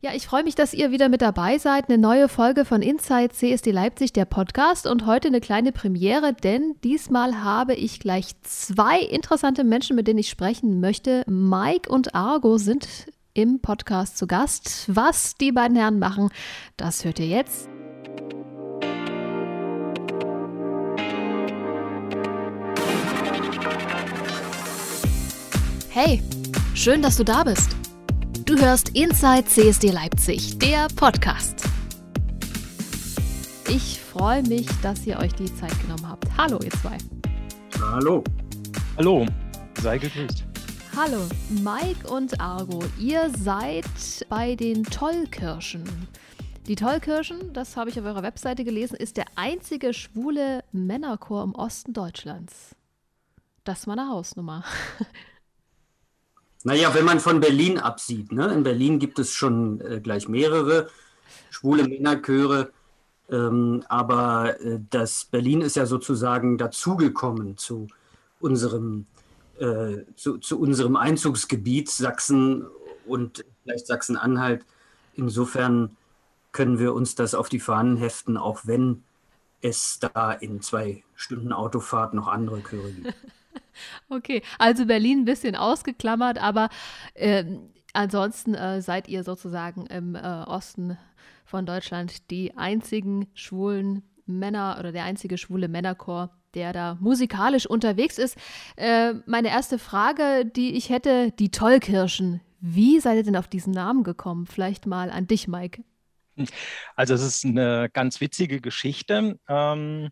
Ja, ich freue mich, dass ihr wieder mit dabei seid. Eine neue Folge von Inside CSD Leipzig, der Podcast. Und heute eine kleine Premiere, denn diesmal habe ich gleich zwei interessante Menschen, mit denen ich sprechen möchte. Mike und Argo sind im Podcast zu Gast. Was die beiden Herren machen, das hört ihr jetzt. Hey, schön, dass du da bist. Du hörst Inside CSD Leipzig, der Podcast. Ich freue mich, dass ihr euch die Zeit genommen habt. Hallo, ihr zwei. Hallo. Hallo, sei gegrüßt. Hallo, Mike und Argo. Ihr seid bei den Tollkirschen. Die Tollkirschen, das habe ich auf eurer Webseite gelesen, ist der einzige schwule Männerchor im Osten Deutschlands. Das ist meine Hausnummer. Naja, wenn man von Berlin absieht, ne? in Berlin gibt es schon äh, gleich mehrere schwule Männerchöre, ähm, aber äh, das Berlin ist ja sozusagen dazugekommen zu unserem, äh, zu, zu, unserem Einzugsgebiet Sachsen und vielleicht Sachsen-Anhalt. Insofern können wir uns das auf die Fahnen heften, auch wenn es da in zwei Stunden Autofahrt noch andere Chöre gibt. Okay, also Berlin ein bisschen ausgeklammert, aber äh, ansonsten äh, seid ihr sozusagen im äh, Osten von Deutschland die einzigen schwulen Männer oder der einzige schwule Männerchor, der da musikalisch unterwegs ist. Äh, meine erste Frage, die ich hätte, die Tollkirschen. Wie seid ihr denn auf diesen Namen gekommen? Vielleicht mal an dich, Mike. Also es ist eine ganz witzige Geschichte. Ähm,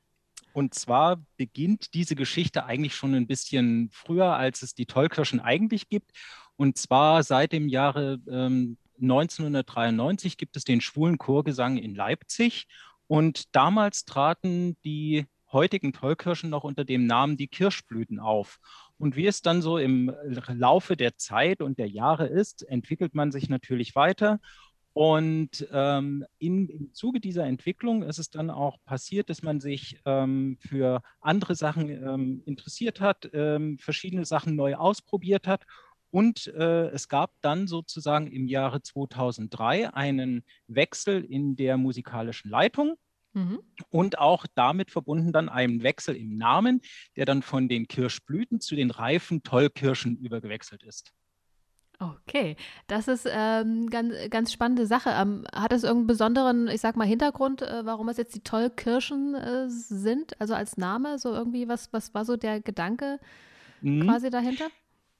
und zwar beginnt diese Geschichte eigentlich schon ein bisschen früher, als es die Tollkirschen eigentlich gibt. Und zwar seit dem Jahre ähm, 1993 gibt es den schwulen Chorgesang in Leipzig. Und damals traten die heutigen Tollkirschen noch unter dem Namen die Kirschblüten auf. Und wie es dann so im Laufe der Zeit und der Jahre ist, entwickelt man sich natürlich weiter. Und ähm, in, im Zuge dieser Entwicklung ist es dann auch passiert, dass man sich ähm, für andere Sachen ähm, interessiert hat, ähm, verschiedene Sachen neu ausprobiert hat. Und äh, es gab dann sozusagen im Jahre 2003 einen Wechsel in der musikalischen Leitung. Mhm. Und auch damit verbunden dann einen Wechsel im Namen, der dann von den Kirschblüten zu den reifen Tollkirschen übergewechselt ist. Okay, das ist ähm, ganz, ganz spannende Sache. Ähm, hat es irgendeinen besonderen, ich sag mal, Hintergrund, äh, warum es jetzt die Tollkirschen äh, sind? Also als Name, so irgendwie, was, was war so der Gedanke mhm. quasi dahinter?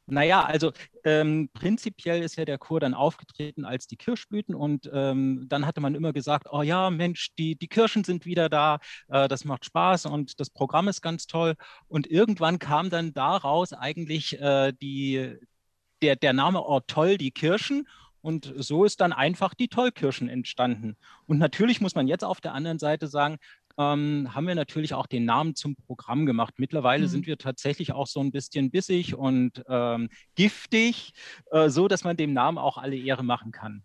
Naja, also ähm, prinzipiell ist ja der Chor dann aufgetreten als die Kirschblüten und ähm, dann hatte man immer gesagt, oh ja, Mensch, die, die Kirschen sind wieder da, äh, das macht Spaß und das Programm ist ganz toll. Und irgendwann kam dann daraus eigentlich äh, die, der, der Name Oh toll, die Kirschen. Und so ist dann einfach die Tollkirschen entstanden. Und natürlich muss man jetzt auf der anderen Seite sagen, ähm, haben wir natürlich auch den Namen zum Programm gemacht. Mittlerweile mhm. sind wir tatsächlich auch so ein bisschen bissig und ähm, giftig, äh, so dass man dem Namen auch alle Ehre machen kann.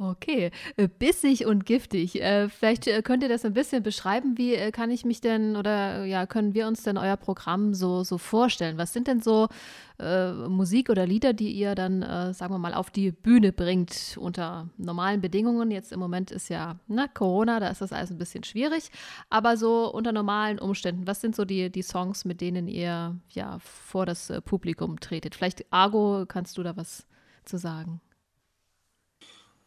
Okay, äh, bissig und giftig. Äh, vielleicht äh, könnt ihr das ein bisschen beschreiben. Wie kann ich mich denn oder ja, können wir uns denn euer Programm so, so vorstellen? Was sind denn so äh, Musik oder Lieder, die ihr dann, äh, sagen wir mal, auf die Bühne bringt unter normalen Bedingungen? Jetzt im Moment ist ja ne, Corona, da ist das alles ein bisschen schwierig. Aber so unter normalen Umständen, was sind so die, die Songs, mit denen ihr ja vor das Publikum tretet? Vielleicht, Argo, kannst du da was zu sagen?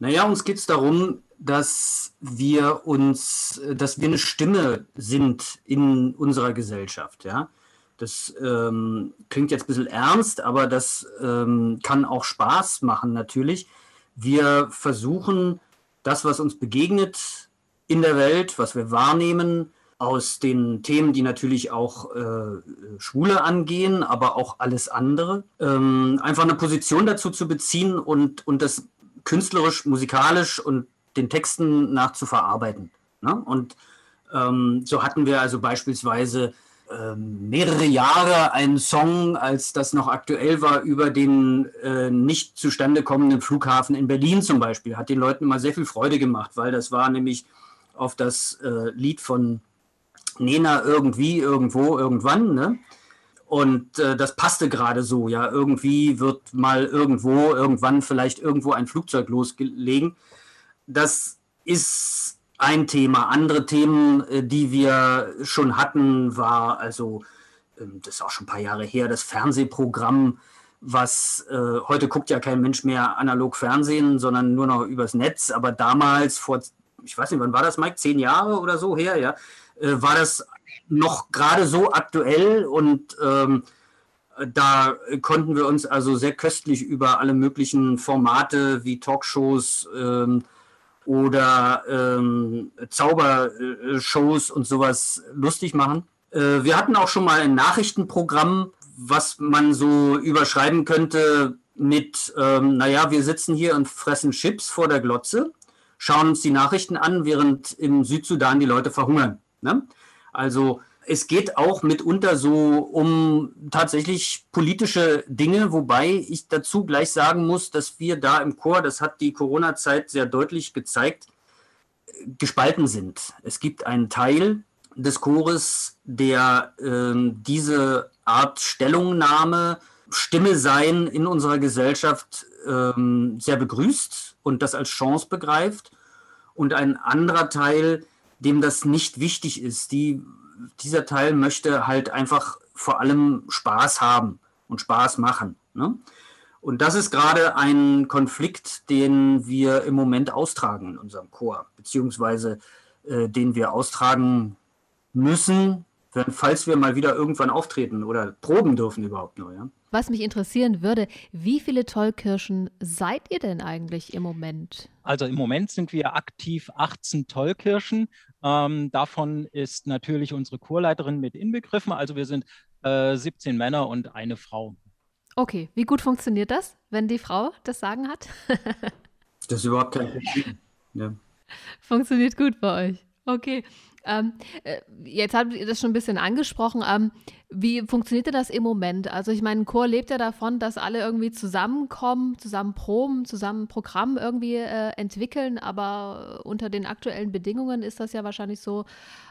Naja, uns geht es darum, dass wir uns, dass wir eine Stimme sind in unserer Gesellschaft, ja. Das ähm, klingt jetzt ein bisschen ernst, aber das ähm, kann auch Spaß machen natürlich. Wir versuchen, das, was uns begegnet in der Welt, was wir wahrnehmen, aus den Themen, die natürlich auch äh, Schwule angehen, aber auch alles andere, ähm, einfach eine Position dazu zu beziehen und, und das künstlerisch, musikalisch und den Texten nach zu verarbeiten. Ne? Und ähm, so hatten wir also beispielsweise ähm, mehrere Jahre einen Song, als das noch aktuell war, über den äh, nicht zustande kommenden Flughafen in Berlin zum Beispiel. Hat den Leuten immer sehr viel Freude gemacht, weil das war nämlich auf das äh, Lied von Nena irgendwie, irgendwo, irgendwann. Ne? Und äh, das passte gerade so, ja. Irgendwie wird mal irgendwo, irgendwann vielleicht irgendwo ein Flugzeug loslegen. Das ist ein Thema. Andere Themen, äh, die wir schon hatten, war also, ähm, das ist auch schon ein paar Jahre her, das Fernsehprogramm, was äh, heute guckt ja kein Mensch mehr analog Fernsehen, sondern nur noch übers Netz. Aber damals, vor, ich weiß nicht, wann war das, Mike? Zehn Jahre oder so her, ja, äh, war das noch gerade so aktuell und ähm, da konnten wir uns also sehr köstlich über alle möglichen Formate wie Talkshows ähm, oder ähm, Zaubershows und sowas lustig machen. Äh, wir hatten auch schon mal ein Nachrichtenprogramm, was man so überschreiben könnte mit, ähm, naja, wir sitzen hier und fressen Chips vor der Glotze, schauen uns die Nachrichten an, während im Südsudan die Leute verhungern. Ne? Also es geht auch mitunter so um tatsächlich politische Dinge, wobei ich dazu gleich sagen muss, dass wir da im Chor, das hat die Corona-Zeit sehr deutlich gezeigt, gespalten sind. Es gibt einen Teil des Chores, der äh, diese Art Stellungnahme, Stimme sein in unserer Gesellschaft äh, sehr begrüßt und das als Chance begreift. Und ein anderer Teil, dem das nicht wichtig ist. Die, dieser Teil möchte halt einfach vor allem Spaß haben und Spaß machen. Ne? Und das ist gerade ein Konflikt, den wir im Moment austragen in unserem Chor, beziehungsweise äh, den wir austragen müssen, wenn, falls wir mal wieder irgendwann auftreten oder proben dürfen überhaupt nur. Ja? Was mich interessieren würde, wie viele Tollkirschen seid ihr denn eigentlich im Moment? Also im Moment sind wir aktiv 18 Tollkirschen. Ähm, davon ist natürlich unsere Chorleiterin mit inbegriffen. Also wir sind äh, 17 Männer und eine Frau. Okay, wie gut funktioniert das, wenn die Frau das Sagen hat? das ist überhaupt kein Problem. Ja. Funktioniert gut bei euch. Okay. Ähm, äh, jetzt habt ihr das schon ein bisschen angesprochen. Ähm, wie funktioniert das im Moment? Also ich meine, ein Chor lebt ja davon, dass alle irgendwie zusammenkommen, zusammen proben, zusammen Programm irgendwie äh, entwickeln, aber unter den aktuellen Bedingungen ist das ja wahrscheinlich so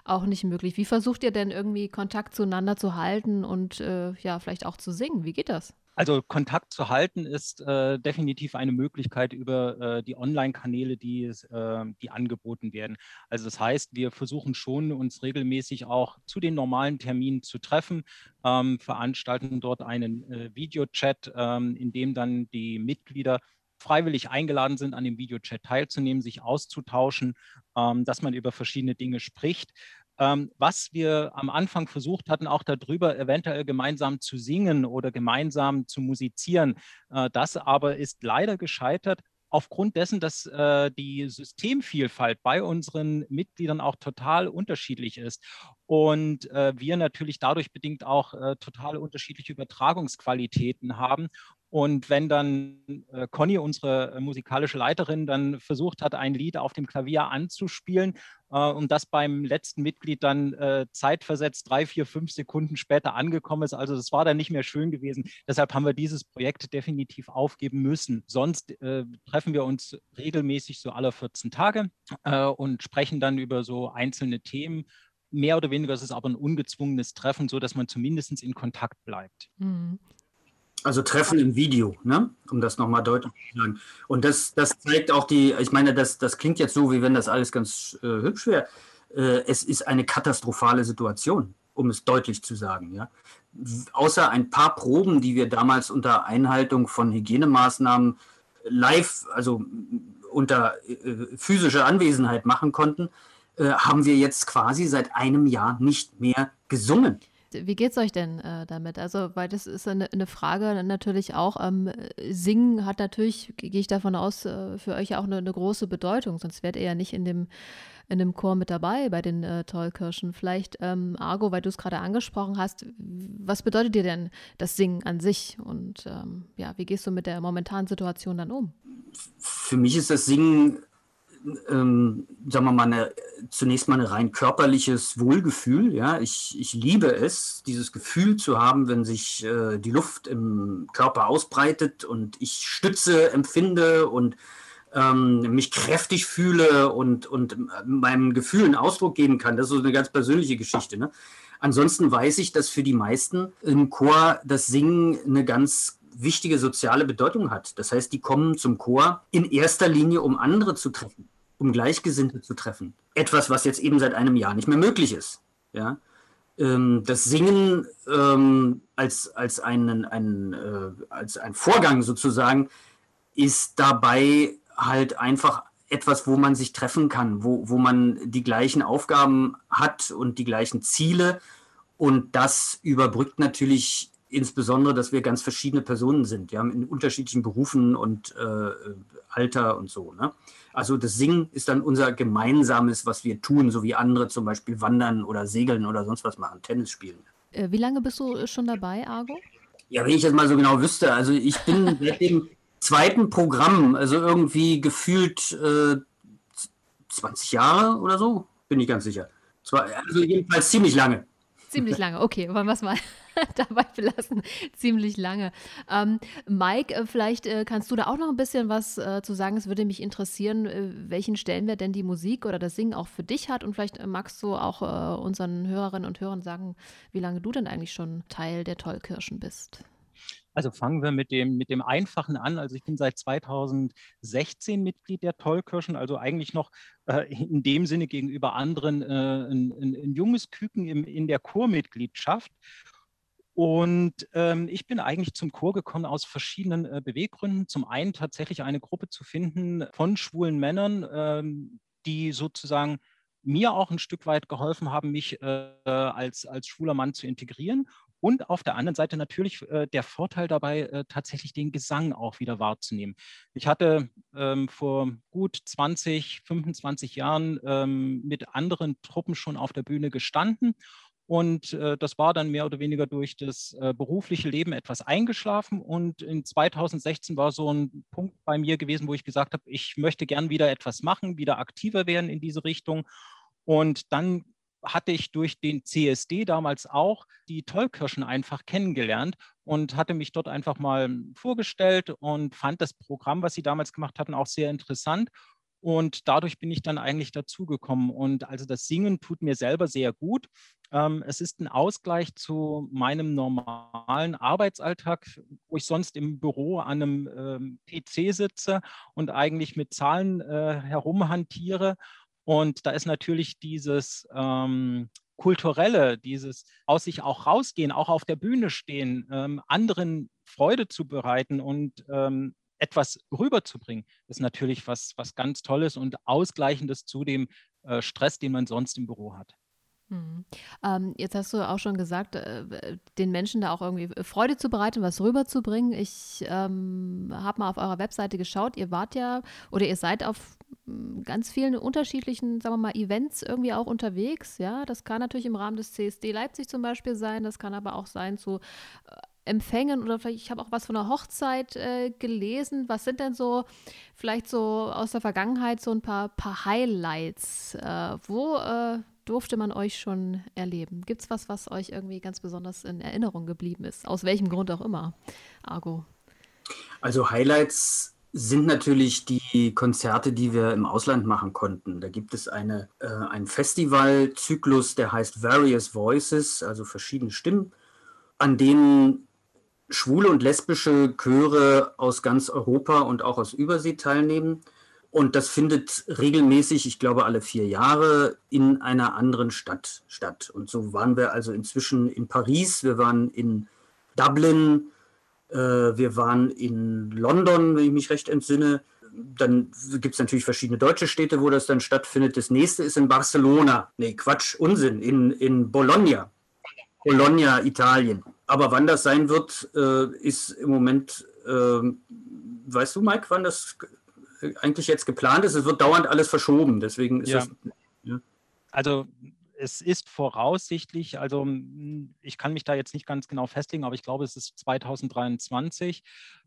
auch nicht möglich. Wie versucht ihr denn irgendwie Kontakt zueinander zu halten und äh, ja, vielleicht auch zu singen? Wie geht das? Also Kontakt zu halten ist äh, definitiv eine Möglichkeit über äh, die Online-Kanäle, die, äh, die angeboten werden. Also das heißt, wir versuchen schon, uns regelmäßig auch zu den normalen Terminen zu treffen, ähm, veranstalten dort einen äh, Videochat, ähm, in dem dann die Mitglieder freiwillig eingeladen sind, an dem Videochat teilzunehmen, sich auszutauschen, ähm, dass man über verschiedene Dinge spricht. Ähm, was wir am Anfang versucht hatten, auch darüber eventuell gemeinsam zu singen oder gemeinsam zu musizieren. Äh, das aber ist leider gescheitert, aufgrund dessen, dass äh, die Systemvielfalt bei unseren Mitgliedern auch total unterschiedlich ist und äh, wir natürlich dadurch bedingt auch äh, total unterschiedliche Übertragungsqualitäten haben und wenn dann äh, Conny, unsere äh, musikalische Leiterin, dann versucht hat, ein Lied auf dem Klavier anzuspielen äh, und das beim letzten Mitglied dann äh, zeitversetzt drei, vier, fünf Sekunden später angekommen ist, also das war dann nicht mehr schön gewesen. Deshalb haben wir dieses Projekt definitiv aufgeben müssen. Sonst äh, treffen wir uns regelmäßig so alle 14 Tage und sprechen dann über so einzelne Themen mehr oder weniger ist es aber ein ungezwungenes Treffen, so dass man zumindest in Kontakt bleibt. Also Treffen im Video, ne? um das nochmal deutlich zu sagen. Und das, das zeigt auch die, ich meine, das, das klingt jetzt so, wie wenn das alles ganz äh, hübsch wäre. Äh, es ist eine katastrophale Situation, um es deutlich zu sagen. Ja? Außer ein paar Proben, die wir damals unter Einhaltung von Hygienemaßnahmen live, also unter äh, physischer Anwesenheit machen konnten, äh, haben wir jetzt quasi seit einem Jahr nicht mehr gesungen. Wie geht es euch denn äh, damit? Also, weil das ist eine, eine Frage natürlich auch. Ähm, Singen hat natürlich, gehe ich davon aus, äh, für euch auch eine, eine, große Bedeutung, sonst wärt ihr ja nicht in dem, in dem Chor mit dabei bei den äh, Tollkirschen. Vielleicht, ähm, Argo, weil du es gerade angesprochen hast, was bedeutet dir denn das Singen an sich? Und ähm, ja, wie gehst du mit der momentanen Situation dann um? Für mich ist das Singen ähm, sagen wir mal, eine, zunächst mal ein rein körperliches Wohlgefühl. Ja, ich, ich liebe es, dieses Gefühl zu haben, wenn sich äh, die Luft im Körper ausbreitet und ich Stütze empfinde und ähm, mich kräftig fühle und, und meinen Gefühlen Ausdruck geben kann. Das ist so eine ganz persönliche Geschichte. Ne? Ansonsten weiß ich, dass für die meisten im Chor das Singen eine ganz wichtige soziale Bedeutung hat. Das heißt, die kommen zum Chor in erster Linie, um andere zu treffen, um Gleichgesinnte zu treffen. Etwas, was jetzt eben seit einem Jahr nicht mehr möglich ist. Ja? Ähm, das Singen ähm, als, als, einen, einen, äh, als ein Vorgang sozusagen ist dabei halt einfach etwas, wo man sich treffen kann, wo, wo man die gleichen Aufgaben hat und die gleichen Ziele. Und das überbrückt natürlich insbesondere, dass wir ganz verschiedene Personen sind. Wir haben in unterschiedlichen Berufen und äh, Alter und so. Ne? Also das Singen ist dann unser gemeinsames, was wir tun, so wie andere zum Beispiel wandern oder segeln oder sonst was machen, Tennis spielen. Äh, wie lange bist du schon dabei, Argo? Ja, wenn ich das mal so genau wüsste. Also ich bin seit dem zweiten Programm, also irgendwie gefühlt äh, 20 Jahre oder so, bin ich ganz sicher. Also jedenfalls ziemlich lange. Ziemlich lange, okay, wollen wir es mal dabei belassen. Ziemlich lange. Ähm, Mike, äh, vielleicht äh, kannst du da auch noch ein bisschen was äh, zu sagen. Es würde mich interessieren, äh, welchen Stellenwert denn die Musik oder das Singen auch für dich hat. Und vielleicht äh, magst du auch äh, unseren Hörerinnen und Hörern sagen, wie lange du denn eigentlich schon Teil der Tollkirschen bist. Also fangen wir mit dem, mit dem Einfachen an. Also ich bin seit 2016 Mitglied der Tollkirschen, also eigentlich noch äh, in dem Sinne gegenüber anderen äh, ein, ein, ein, junges Küken im, in der Chormitgliedschaft. Und ähm, ich bin eigentlich zum Chor gekommen aus verschiedenen äh, Beweggründen. Zum einen tatsächlich eine Gruppe zu finden von schwulen Männern, ähm, die sozusagen mir auch ein Stück weit geholfen haben, mich äh, als, als schwuler Mann zu integrieren. Und auf der anderen Seite natürlich äh, der Vorteil dabei, äh, tatsächlich den Gesang auch wieder wahrzunehmen. Ich hatte ähm, vor gut 20, 25 Jahren ähm, mit anderen Truppen schon auf der Bühne gestanden und äh, das war dann mehr oder weniger durch das äh, berufliche Leben etwas eingeschlafen. Und in 2016 war so ein Punkt bei mir gewesen, wo ich gesagt habe, ich möchte gern wieder etwas machen, wieder aktiver werden in diese Richtung. Und dann hatte ich durch den CSD damals auch die Tollkirschen einfach kennengelernt und hatte mich dort einfach mal vorgestellt und fand das Programm, was sie damals gemacht hatten, auch sehr interessant und dadurch bin ich dann eigentlich dazugekommen. Und also das Singen tut mir selber sehr gut. Ähm, es ist ein Ausgleich zu meinem normalen Arbeitsalltag, wo ich sonst im Büro an einem ähm, PC sitze und eigentlich mit Zahlen äh, herumhantiere. Und da ist natürlich dieses ähm, kulturelle, dieses aus sich auch rausgehen, auch auf der Bühne stehen, ähm, anderen Freude zu bereiten und ähm, etwas rüberzubringen, ist natürlich was, was ganz Tolles und Ausgleichendes zu dem äh, Stress, den man sonst im Büro hat. Mhm. Ähm, jetzt hast du auch schon gesagt, äh, den Menschen da auch irgendwie Freude zu bereiten, was rüberzubringen. Ich ähm, habe mal auf eurer Webseite geschaut. Ihr wart ja oder ihr seid auf hm, ganz vielen unterschiedlichen, sagen wir mal, Events irgendwie auch unterwegs. Ja, das kann natürlich im Rahmen des CSD Leipzig zum Beispiel sein. Das kann aber auch sein zu äh, Empfängen oder vielleicht, ich habe auch was von einer Hochzeit äh, gelesen. Was sind denn so, vielleicht so aus der Vergangenheit so ein paar, paar Highlights? Äh, wo äh, durfte man euch schon erleben? Gibt es was, was euch irgendwie ganz besonders in Erinnerung geblieben ist? Aus welchem Grund auch immer, Argo? Also Highlights sind natürlich die Konzerte, die wir im Ausland machen konnten. Da gibt es eine, äh, einen Festivalzyklus, der heißt Various Voices, also verschiedene Stimmen, an denen schwule und lesbische Chöre aus ganz Europa und auch aus Übersee teilnehmen. Und das findet regelmäßig, ich glaube alle vier Jahre, in einer anderen Stadt statt. Und so waren wir also inzwischen in Paris, wir waren in Dublin, äh, wir waren in London, wenn ich mich recht entsinne. Dann gibt es natürlich verschiedene deutsche Städte, wo das dann stattfindet. Das nächste ist in Barcelona. Nee, Quatsch, Unsinn, in, in Bologna. Bologna, Italien. Aber wann das sein wird, äh, ist im Moment, äh, weißt du, Mike, wann das eigentlich jetzt geplant ist? Es wird dauernd alles verschoben. Deswegen ist ja. das. Ja. Also es ist voraussichtlich, also ich kann mich da jetzt nicht ganz genau festlegen, aber ich glaube, es ist 2023.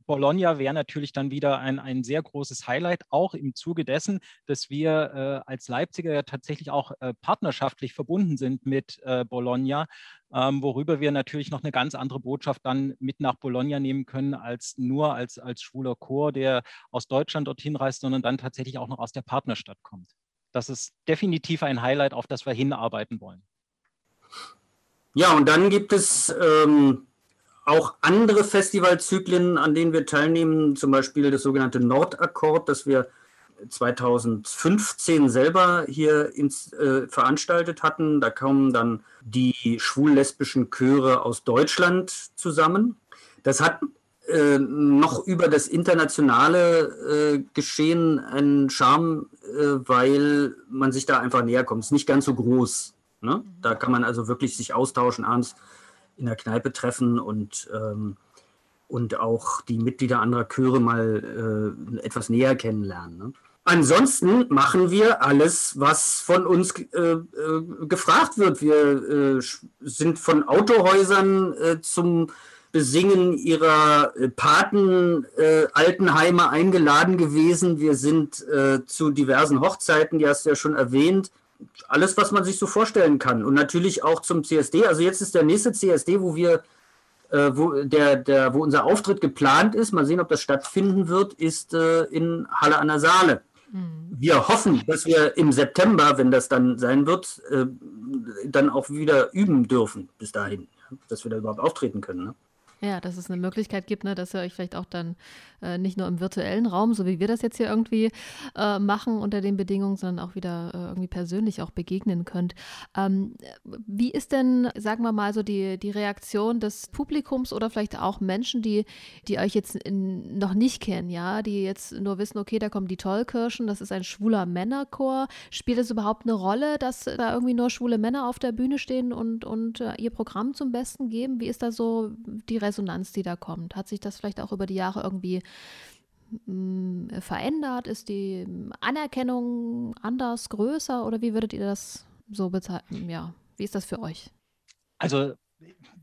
Bologna wäre natürlich dann wieder ein, ein sehr großes Highlight, auch im Zuge dessen, dass wir äh, als Leipziger ja tatsächlich auch äh, partnerschaftlich verbunden sind mit äh, Bologna, ähm, worüber wir natürlich noch eine ganz andere Botschaft dann mit nach Bologna nehmen können, als nur als, als schwuler Chor, der aus Deutschland dorthin reist, sondern dann tatsächlich auch noch aus der Partnerstadt kommt das ist definitiv ein Highlight, auf das wir hinarbeiten wollen. Ja, und dann gibt es ähm, auch andere Festivalzyklen, an denen wir teilnehmen, zum Beispiel das sogenannte Nordakkord, das wir 2015 selber hier ins, äh, veranstaltet hatten. Da kommen dann die schwul-lesbischen Chöre aus Deutschland zusammen. Das hat äh, noch über das internationale äh, Geschehen einen Charme, äh, weil man sich da einfach näher kommt. Es ist nicht ganz so groß. Ne? Da kann man also wirklich sich austauschen, abends in der Kneipe treffen und, ähm, und auch die Mitglieder anderer Chöre mal äh, etwas näher kennenlernen. Ne? Ansonsten machen wir alles, was von uns äh, äh, gefragt wird. Wir äh, sind von Autohäusern äh, zum Besingen ihrer äh, Paten äh, eingeladen gewesen. Wir sind zu diversen Hochzeiten, die hast du ja schon erwähnt. Alles, was man sich so vorstellen kann. Und natürlich auch zum CSD. Also jetzt ist der nächste CSD, wo wir wo, der, der, wo unser Auftritt geplant ist, mal sehen, ob das stattfinden wird, ist in Halle an der Saale. Mhm. Wir hoffen, dass wir im September, wenn das dann sein wird, äh, dann auch wieder üben dürfen bis dahin, dass wir da überhaupt auftreten können. Ne? Ja, dass es eine Möglichkeit gibt, ne, dass ihr euch vielleicht auch dann äh, nicht nur im virtuellen Raum, so wie wir das jetzt hier irgendwie äh, machen unter den Bedingungen, sondern auch wieder äh, irgendwie persönlich auch begegnen könnt. Ähm, wie ist denn, sagen wir mal, so die, die Reaktion des Publikums oder vielleicht auch Menschen, die, die euch jetzt in, noch nicht kennen, ja, die jetzt nur wissen, okay, da kommen die Tollkirschen, das ist ein schwuler Männerchor. Spielt es überhaupt eine Rolle, dass da irgendwie nur schwule Männer auf der Bühne stehen und, und äh, ihr Programm zum Besten geben? Wie ist da so die Resonanz? Resonanz, die da kommt? Hat sich das vielleicht auch über die Jahre irgendwie mh, mm, verändert? Ist die Anerkennung anders, größer oder wie würdet ihr das so bezeichnen? Ja, wie ist das für euch? Also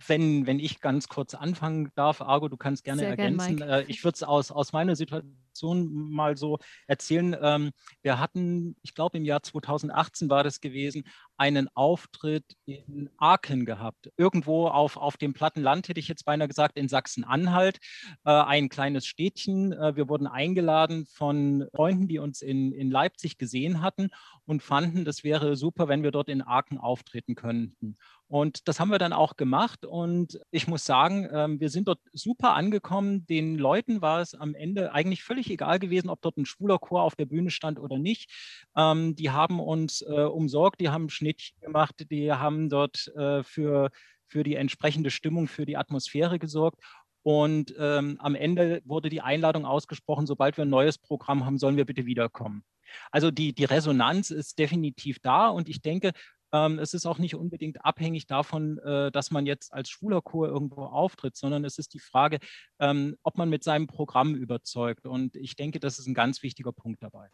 wenn, wenn ich ganz kurz anfangen darf, Argo, du kannst gerne Sehr ergänzen. Gern, äh, ich würde es aus, aus meiner Situation mal so erzählen. Ähm, wir hatten, ich glaube im Jahr 2018 war das gewesen, einen Auftritt in Aachen gehabt. Irgendwo auf, auf dem platten Land, hätte ich jetzt beinahe gesagt, in Sachsen-Anhalt. Äh, ein kleines Städtchen. Äh, wir wurden eingeladen von Freunden, die uns in, in Leipzig gesehen hatten und fanden, das wäre super, wenn wir dort in Aachen auftreten könnten. Und das haben wir dann auch gemacht. Und ich muss sagen, ähm, wir sind dort super angekommen. Den Leuten war es am Ende eigentlich völlig egal gewesen, ob dort ein schwuler Chor auf der Bühne stand oder nicht. Ähm, die haben uns äh, umsorgt, die haben Schnittchen gemacht, die haben dort äh, für, für die entsprechende Stimmung, für die Atmosphäre gesorgt. Und ähm, am Ende wurde die Einladung ausgesprochen, sobald wir ein neues Programm haben, sollen wir bitte wiederkommen. Also die, die Resonanz ist definitiv da und ich denke, ähm, es ist auch nicht unbedingt abhängig davon, äh, dass man jetzt als schwuler Chor irgendwo auftritt, sondern es ist die Frage, ähm, ob man mit seinem Programm überzeugt. Und ich denke, das ist ein ganz wichtiger Punkt dabei.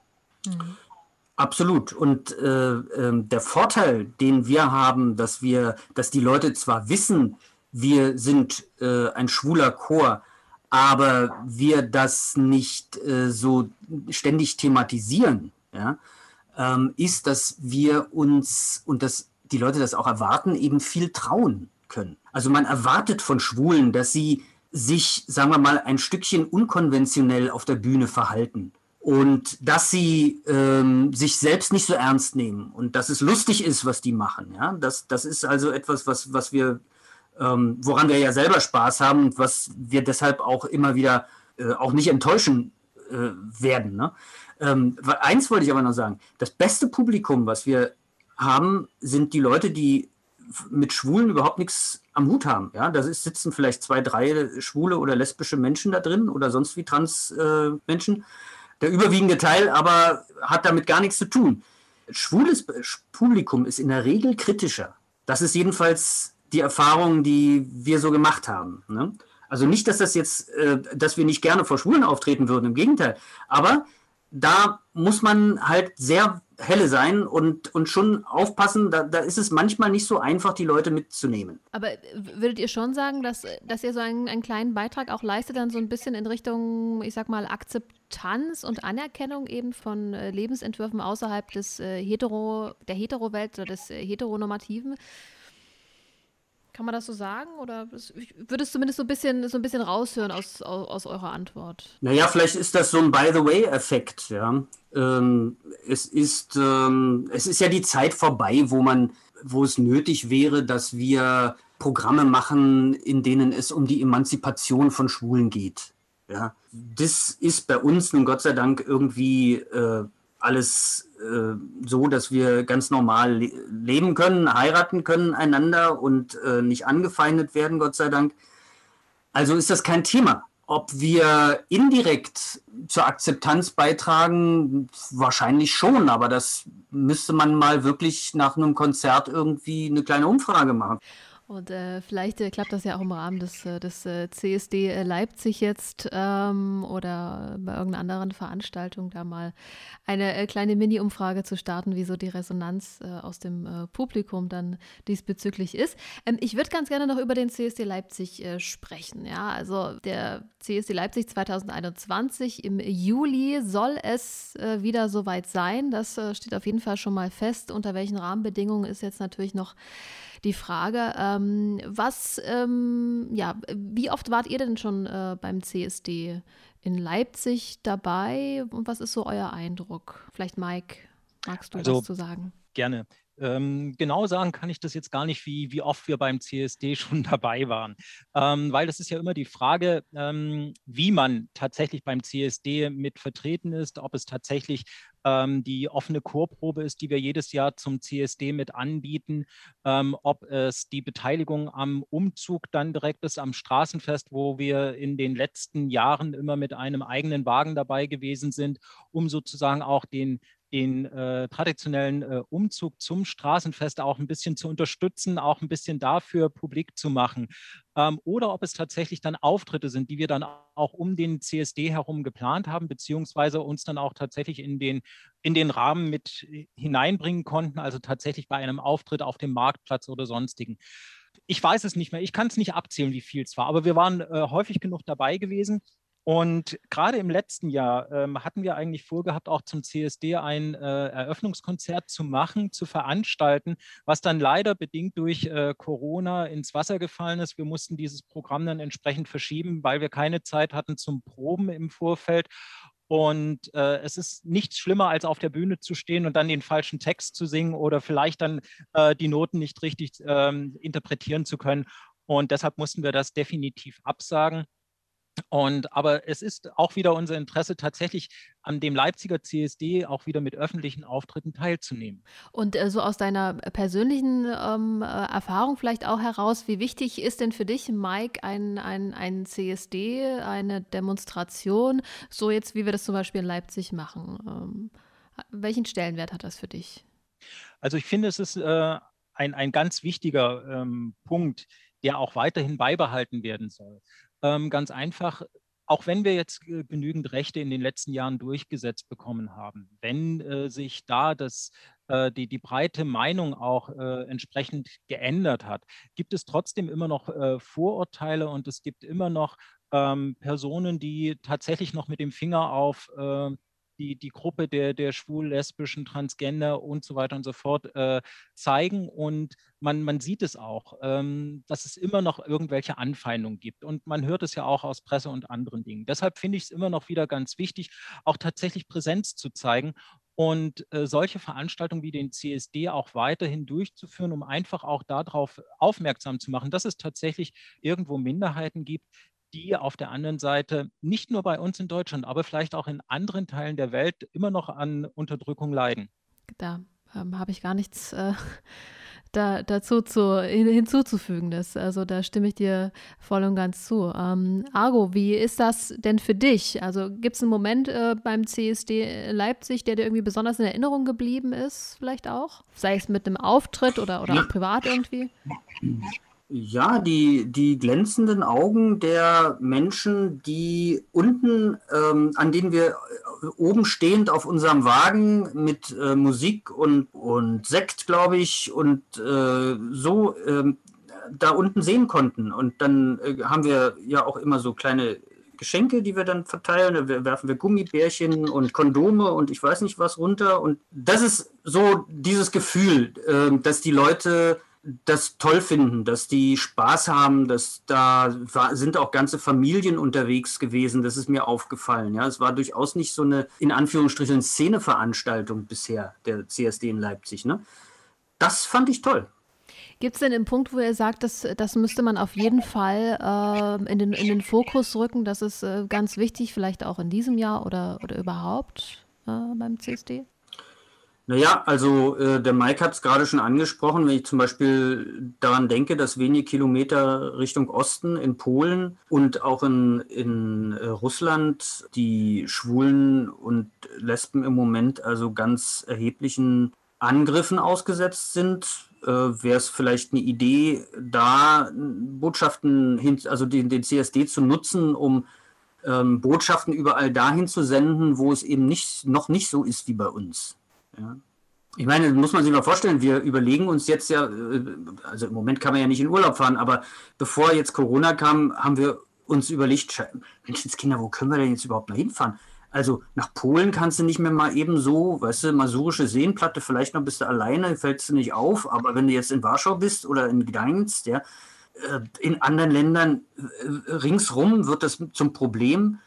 Mhm. Absolut. Und äh, äh, der Vorteil, den wir haben, dass wir, dass die Leute zwar wissen, wir sind äh, ein schwuler Chor, aber wir das nicht äh, so ständig thematisieren, ja, ähm, ist, dass wir uns und dass die Leute das auch erwarten, eben viel trauen können. Also man erwartet von Schwulen, dass sie sich, sagen wir mal, ein Stückchen unkonventionell auf der Bühne verhalten und dass sie ähm, sich selbst nicht so ernst nehmen und dass es lustig ist, was die machen. Ja? Das, das ist also etwas, was, was wir, ähm, woran wir ja selber Spaß haben und was wir deshalb auch immer wieder äh, auch nicht enttäuschen äh, werden. Ne? Ähm, eins wollte ich aber noch sagen. Das beste Publikum, was wir haben, sind die Leute, die mit Schwulen überhaupt nichts am Hut haben. Ja, da sitzen vielleicht zwei, drei schwule oder lesbische Menschen da drin oder sonst wie trans äh, Menschen. Der überwiegende Teil aber hat damit gar nichts zu tun. Schwules Publikum ist in der Regel kritischer. Das ist jedenfalls die Erfahrung, die wir so gemacht haben. Ne? Also nicht, dass das jetzt, äh, dass wir nicht gerne vor Schwulen auftreten würden, im Gegenteil. Aber da muss man halt sehr helle sein und, und schon aufpassen, da, da ist es manchmal nicht so einfach, die Leute mitzunehmen. Aber würdet ihr schon sagen, dass, dass ihr so einen, einen kleinen Beitrag auch leistet, dann so ein bisschen in Richtung, ich sag mal, Akzeptanz und Anerkennung eben von äh, Lebensentwürfen außerhalb des äh, Hetero, der Hetero-Welt oder des äh, Heteronormativen? Kann man das so sagen? Oder ich würde es zumindest so ein bisschen, so ein bisschen raushören aus, aus, aus eurer Antwort. Naja, vielleicht ist das so ein By-the-Way-Effekt, ja. Ähm, es, ist, ähm, es ist ja die Zeit vorbei, wo man, wo es nötig wäre, dass wir Programme machen, in denen es um die Emanzipation von Schwulen geht. Ja, das ist bei uns nun Gott sei Dank irgendwie äh, alles äh, so, dass wir ganz normal le leben können, heiraten können einander und äh, nicht angefeindet werden, Gott sei Dank. Also ist das kein Thema. Ob wir indirekt zur Akzeptanz beitragen, wahrscheinlich schon, aber das müsste man mal wirklich nach einem Konzert irgendwie eine kleine Umfrage machen. Und äh, vielleicht äh, klappt das ja auch im Rahmen des, äh, des äh, CSD äh, Leipzig jetzt ähm, oder bei irgendeiner anderen Veranstaltung da mal eine äh, kleine Mini-Umfrage zu starten, wie so die Resonanz aus dem Publikum dann diesbezüglich ist. Ähm, ich würde ganz gerne noch über den CSD Leipzig sprechen. Ja, also der CSD Leipzig 2021 im Juli soll es wieder soweit sein. Das steht auf jeden Fall schon mal fest. Unter welchen Rahmenbedingungen ist jetzt natürlich noch die Frage, ähm, was, ähm, ja, wie oft wart ihr denn schon äh, beim CSD in Leipzig dabei und was ist so euer Eindruck? Vielleicht Mike, magst du also, was zu sagen? Gerne. Ähm, genau sagen kann ich das jetzt gar nicht, wie, wie oft wir beim CSD schon dabei waren, ähm, weil das ist ja immer die Frage, ähm, wie man tatsächlich beim CSD mit vertreten ist, ob es tatsächlich ähm, die offene Chorprobe ist, die wir jedes Jahr zum CSD mit anbieten, ähm, ob es die Beteiligung am Umzug dann direkt ist, am Straßenfest, wo wir in den letzten Jahren immer mit einem eigenen Wagen dabei gewesen sind, um sozusagen auch den den äh, traditionellen äh, Umzug zum Straßenfest auch ein bisschen zu unterstützen, auch ein bisschen dafür publik zu machen. Ähm, oder ob es tatsächlich dann Auftritte sind, die wir dann auch um den CSD herum geplant haben, beziehungsweise uns dann auch tatsächlich in den, in den Rahmen mit hineinbringen konnten, also tatsächlich bei einem Auftritt auf dem Marktplatz oder sonstigen. Ich weiß es nicht mehr, ich kann es nicht abzählen, wie viel es war, aber wir waren äh, häufig genug dabei gewesen. Und gerade im letzten Jahr ähm, hatten wir eigentlich vorgehabt, auch zum CSD ein äh, Eröffnungskonzert zu machen, zu veranstalten, was dann leider bedingt durch äh, Corona ins Wasser gefallen ist. Wir mussten dieses Programm dann entsprechend verschieben, weil wir keine Zeit hatten zum Proben im Vorfeld. Und äh, es ist nichts schlimmer, als auf der Bühne zu stehen und dann den falschen Text zu singen oder vielleicht dann äh, die Noten nicht richtig ähm, interpretieren zu können. Und deshalb mussten wir das definitiv absagen. Und aber es ist auch wieder unser Interesse, tatsächlich an dem Leipziger CSD auch wieder mit öffentlichen Auftritten teilzunehmen. Und äh, so aus deiner persönlichen ähm, äh, Erfahrung vielleicht auch heraus, wie wichtig ist denn für dich, Mike, ein, ein, ein CSD, eine Demonstration, so jetzt wie wir das zum Beispiel in Leipzig machen? Ähm, welchen Stellenwert hat das für dich? Also ich finde, es ist äh, ein, ein ganz wichtiger ähm, Punkt, der auch weiterhin beibehalten werden soll. Ähm, ganz einfach, auch wenn wir jetzt genügend Rechte in den letzten Jahren durchgesetzt bekommen haben, wenn äh, sich da das, äh, die, die breite Meinung auch äh, entsprechend geändert hat, gibt es trotzdem immer noch äh, Vorurteile und es gibt immer noch ähm, Personen, die tatsächlich noch mit dem Finger auf äh, die, die Gruppe der, der schwul, lesbischen, Transgender und so weiter und so fort äh, zeigen. Und man, man sieht es auch, ähm, dass es immer noch irgendwelche Anfeindungen gibt. Und man hört es ja auch aus Presse und anderen Dingen. Deshalb finde ich es immer noch wieder ganz wichtig, auch tatsächlich Präsenz zu zeigen und äh, solche Veranstaltungen wie den CSD auch weiterhin durchzuführen, um einfach auch darauf aufmerksam zu machen, dass es tatsächlich irgendwo Minderheiten gibt, die auf der anderen Seite nicht nur bei uns in Deutschland, aber vielleicht auch in anderen Teilen der Welt immer noch an Unterdrückung leiden. Da ähm, habe ich gar nichts äh, da, dazu zu, hinzuzufügen. Das, also da stimme ich dir voll und ganz zu. Ähm, Argo, wie ist das denn für dich? Also gibt es einen Moment äh, beim CSD Leipzig, der dir irgendwie besonders in Erinnerung geblieben ist, vielleicht auch? Sei es mit einem Auftritt oder, oder auch privat irgendwie? Ja, die, die glänzenden Augen der Menschen, die unten, ähm, an denen wir äh, oben stehend auf unserem Wagen mit äh, Musik und, und Sekt, glaube ich, und äh, so äh, da unten sehen konnten. Und dann äh, haben wir ja auch immer so kleine Geschenke, die wir dann verteilen. Da werfen wir Gummibärchen und Kondome und ich weiß nicht was runter. Und das ist so dieses Gefühl, äh, dass die Leute das toll finden, dass die Spaß haben, dass da sind auch ganze Familien unterwegs gewesen. Das ist mir aufgefallen. Ja, es war durchaus nicht so eine in Anführungsstrichen Szeneveranstaltung bisher der CSD in Leipzig. Ne? Das fand ich toll. Gibt es denn einen Punkt, wo ihr sagt, das, das müsste man auf jeden Fall äh, in, den, in den Fokus rücken? Das ist äh, ganz wichtig, vielleicht auch in diesem Jahr oder, oder überhaupt äh, beim CSD? Naja, also äh, der Mike hat es gerade schon angesprochen, wenn ich zum Beispiel daran denke, dass wenige Kilometer Richtung Osten in Polen und auch in, in äh, Russland die Schwulen und Lesben im Moment also ganz erheblichen Angriffen ausgesetzt sind, äh, wäre es vielleicht eine Idee, da Botschaften hin, also den, den CSD zu nutzen, um ähm, Botschaften überall dahin zu senden, wo es eben nicht, noch nicht so ist wie bei uns. Ich meine, muss man sich mal vorstellen, wir überlegen uns jetzt ja, äh, also im Moment kann man ja nicht in Urlaub fahren, aber bevor jetzt Corona kam, haben wir uns überlegt, Menschenskinder, wo können wir denn jetzt überhaupt mal hinfahren? Also nach Polen kannst du nicht mehr mal eben so, weißt du, masurische Seenplatte, vielleicht noch bist du alleine, fällst du nicht auf, aber wenn du jetzt in Warschau bist oder in Gdańsk, ja, äh, in anderen Ländern äh, ringsrum wird das zum Problem.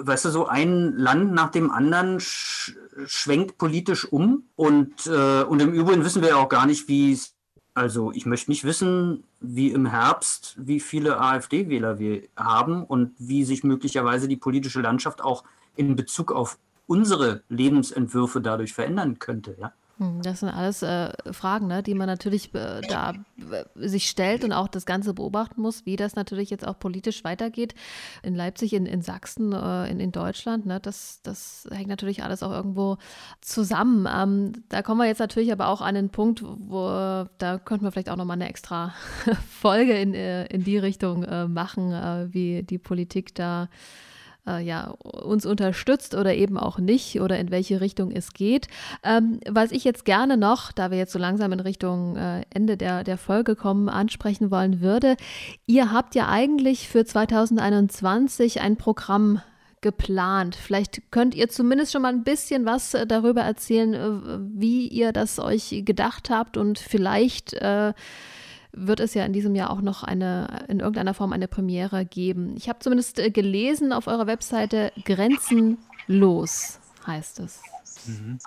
Weißt du, so ein Land nach dem anderen sch schwenkt politisch um und, äh, und im Übrigen wissen wir ja auch gar nicht, wie es, also ich möchte nicht wissen, wie im Herbst, wie viele AfD-Wähler wir haben und wie sich möglicherweise die politische Landschaft auch in Bezug auf unsere Lebensentwürfe dadurch verändern könnte. Ja? Hm, das sind alles äh, Fragen, ne, die man natürlich äh, da äh, sich stellt und auch das Ganze beobachten muss, wie das natürlich jetzt auch politisch weitergeht in Leipzig, in, in Sachsen, äh, in, in Deutschland. Ne, das, das hängt natürlich alles auch irgendwo zusammen. Ähm, da kommen wir jetzt natürlich aber auch an den Punkt, wo da könnten wir vielleicht auch nochmal eine extra Folge in, äh, in die Richtung äh, machen, wie die Politik da äh, ja, uns unterstützt oder eben auch nicht oder in welche Richtung es geht. Ähm, was ich jetzt gerne noch, da wir jetzt so langsam in Richtung äh, Ende der, der Folge kommen, ansprechen wollen würde, ihr habt ja eigentlich für 2021 ein Programm geplant. Vielleicht könnt ihr zumindest schon mal ein bisschen was äh, darüber erzählen, äh, wie ihr das euch gedacht habt und vielleicht äh, wird es ja in diesem Jahr auch noch eine, in irgendeiner Form eine Premiere geben. Ich habe zumindest äh, gelesen auf eurer Webseite, Grenzenlos heißt es. Mhm.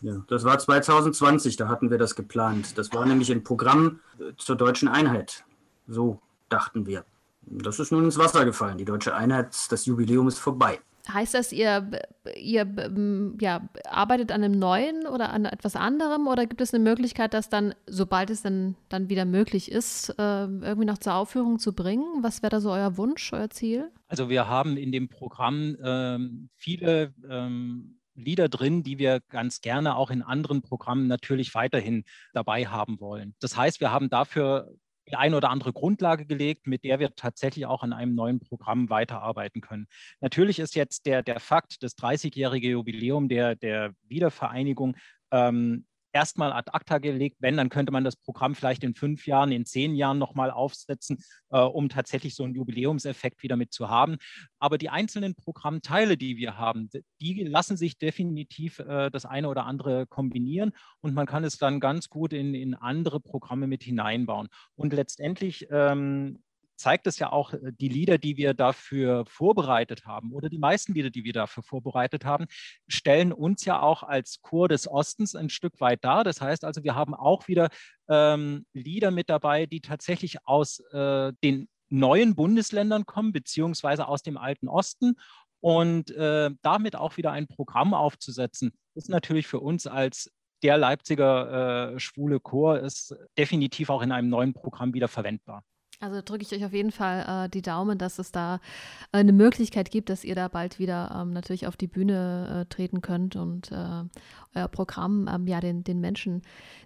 Ja, das war 2020, da hatten wir das geplant. Das war nämlich ein Programm äh, zur deutschen Einheit. So dachten wir. Das ist nun ins Wasser gefallen. Die deutsche Einheit, das Jubiläum ist vorbei. Heißt das, ihr, ihr ja, arbeitet an einem neuen oder an etwas anderem oder gibt es eine Möglichkeit, das dann, sobald es dann, dann wieder möglich ist, äh, irgendwie noch zur Aufführung zu bringen? Was wäre da so euer Wunsch, euer Ziel? Also wir haben in dem Programm ähm, viele ähm, Lieder drin, die wir ganz gerne auch in anderen Programmen natürlich weiterhin dabei haben wollen. Das heißt, wir haben dafür die eine oder andere Grundlage gelegt, mit der wir tatsächlich auch an einem neuen Programm weiterarbeiten können. Natürlich ist jetzt der, der Fakt, das 30-jährige Jubiläum der, der Wiedervereinigung ähm, erstmal ad acta gelegt. Wenn, dann könnte man das Programm vielleicht in fünf Jahren, in zehn Jahren nochmal aufsetzen, äh, um tatsächlich so einen Jubiläumseffekt wieder mit zu haben. Aber die einzelnen Programmteile, die wir haben, die lassen sich definitiv äh, das eine oder andere kombinieren und man kann es dann ganz gut in, in andere Programme mit hineinbauen. Und letztendlich ähm, zeigt es ja auch, äh, die Lieder, die wir dafür vorbereitet haben oder die meisten Lieder, die wir dafür vorbereitet haben, stellen uns ja auch als Chor des Ostens ein Stück weit dar. Das heißt also, wir haben auch wieder ähm, Lieder mit dabei, die tatsächlich aus äh, den neuen Bundesländern kommen, beziehungsweise aus dem alten Osten. Und äh, damit auch wieder ein Programm aufzusetzen, ist natürlich für uns als der Leipziger äh, schwule Chor ist definitiv auch in einem neuen Programm wieder verwendbar. Also drücke ich euch auf jeden Fall äh, die Daumen, dass es da äh, eine Möglichkeit gibt, dass ihr da bald wieder ähm, natürlich auf die Bühne äh, treten könnt und äh, euer Programm ähm, ja den, den Menschen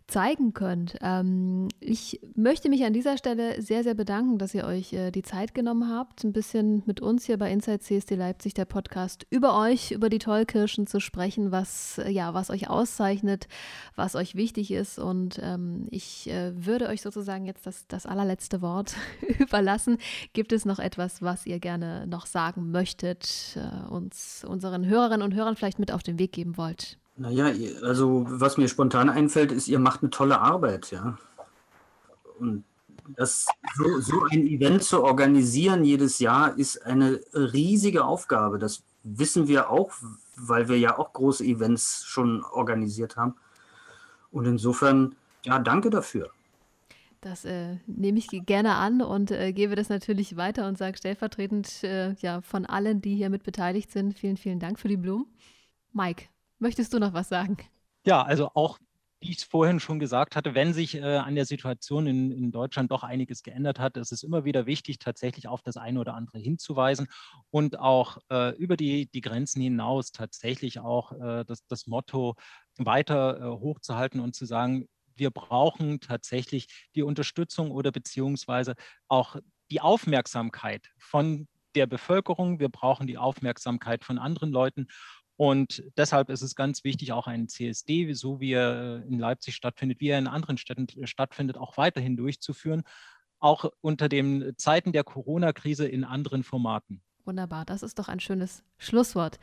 zeigen könnt. Ähm, ich möchte mich an dieser Stelle sehr, sehr bedanken, dass ihr euch äh, die Zeit genommen habt, ein bisschen mit uns hier bei Inside CSD Leipzig, der Podcast, über euch, über die Tollkirschen zu sprechen, was, äh, ja, was euch auszeichnet, was euch wichtig ist. Und ähm, ich würde euch sozusagen jetzt das, das allerletzte Wort überlassen. Gibt es noch etwas, was ihr gerne noch sagen möchtet, äh, uns, unseren Hörerinnen und Hörern vielleicht mit auf den Weg geben wollt? Naja, also was mir spontan einfällt, ist, ihr macht eine tolle Arbeit, ja. Und das, so, so ein Event zu organisieren jedes Jahr ist eine riesige Aufgabe. Das wissen wir auch, weil wir ja auch große Events schon organisiert haben. Und insofern, ja, danke dafür. Das äh, nehme ich gerne an und äh, gebe das natürlich weiter und sage stellvertretend äh, ja, von allen, die hier mit beteiligt sind, vielen, vielen Dank für die Blumen. Mike, möchtest du noch was sagen? Ja, also auch wie ich es vorhin schon gesagt hatte, wenn sich äh, an der Situation in, in, Deutschland doch einiges geändert hat, ist es immer wieder wichtig, tatsächlich auf das eine oder andere hinzuweisen und auch äh, über die, die Grenzen hinaus tatsächlich auch äh, das, das Motto weiter äh, hochzuhalten und zu sagen, wir brauchen tatsächlich die Unterstützung oder beziehungsweise auch die Aufmerksamkeit von der Bevölkerung. Wir brauchen die Aufmerksamkeit von anderen Leuten. Und deshalb ist es ganz wichtig, auch einen CSD, so wie er in Leipzig stattfindet, wie er in anderen Städten stattfindet, auch weiterhin durchzuführen, auch unter den Zeiten der Corona-Krise in anderen Formaten. Wunderbar, das ist doch ein schönes Schlusswort.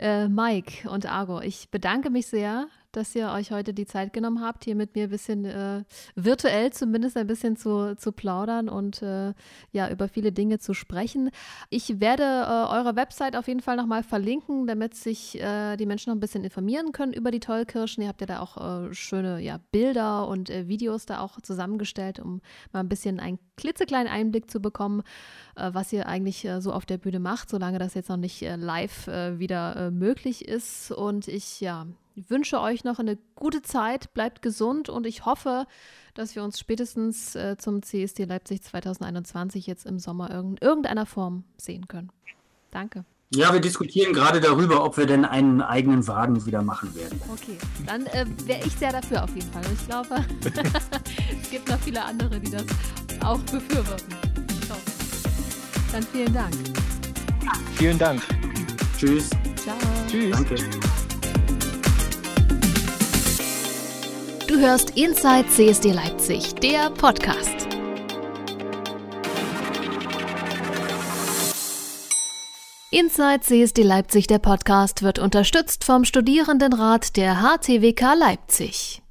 Äh, Mike und Argo, ich bedanke mich sehr dass ihr euch heute die Zeit genommen habt, hier mit mir ein bisschen äh, virtuell zumindest ein bisschen zu, zu plaudern und äh, ja, über viele Dinge zu sprechen. Ich werde äh, eure Website auf jeden Fall nochmal verlinken, damit sich äh, die Menschen noch ein bisschen informieren können über die Tollkirschen. Ihr habt ja da auch äh, schöne ja, Bilder und äh, Videos da auch zusammengestellt, um mal ein bisschen einen klitzekleinen Einblick zu bekommen, was ihr eigentlich so auf der Bühne macht, solange das jetzt noch nicht live wieder möglich ist. Und ich ja, wünsche euch noch eine gute Zeit, bleibt gesund und ich hoffe, dass wir uns spätestens äh, zum CSD Leipzig 2021 jetzt im Sommer in irgendeiner Form sehen können. Danke. Ja, wir diskutieren gerade darüber, ob wir denn einen eigenen Wagen wieder machen werden. Okay, dann äh, wäre ich sehr dafür auf jeden Fall. Ich glaube, es gibt noch viele andere, die das auch befürworten. So. Dann vielen Dank. Vielen Dank. Tschüss. Ciao. Tschüss. Danke. Du hörst Inside CSD Leipzig, der Podcast. Inside CSD Leipzig, der Podcast, wird unterstützt vom Studierendenrat der HTWK Leipzig.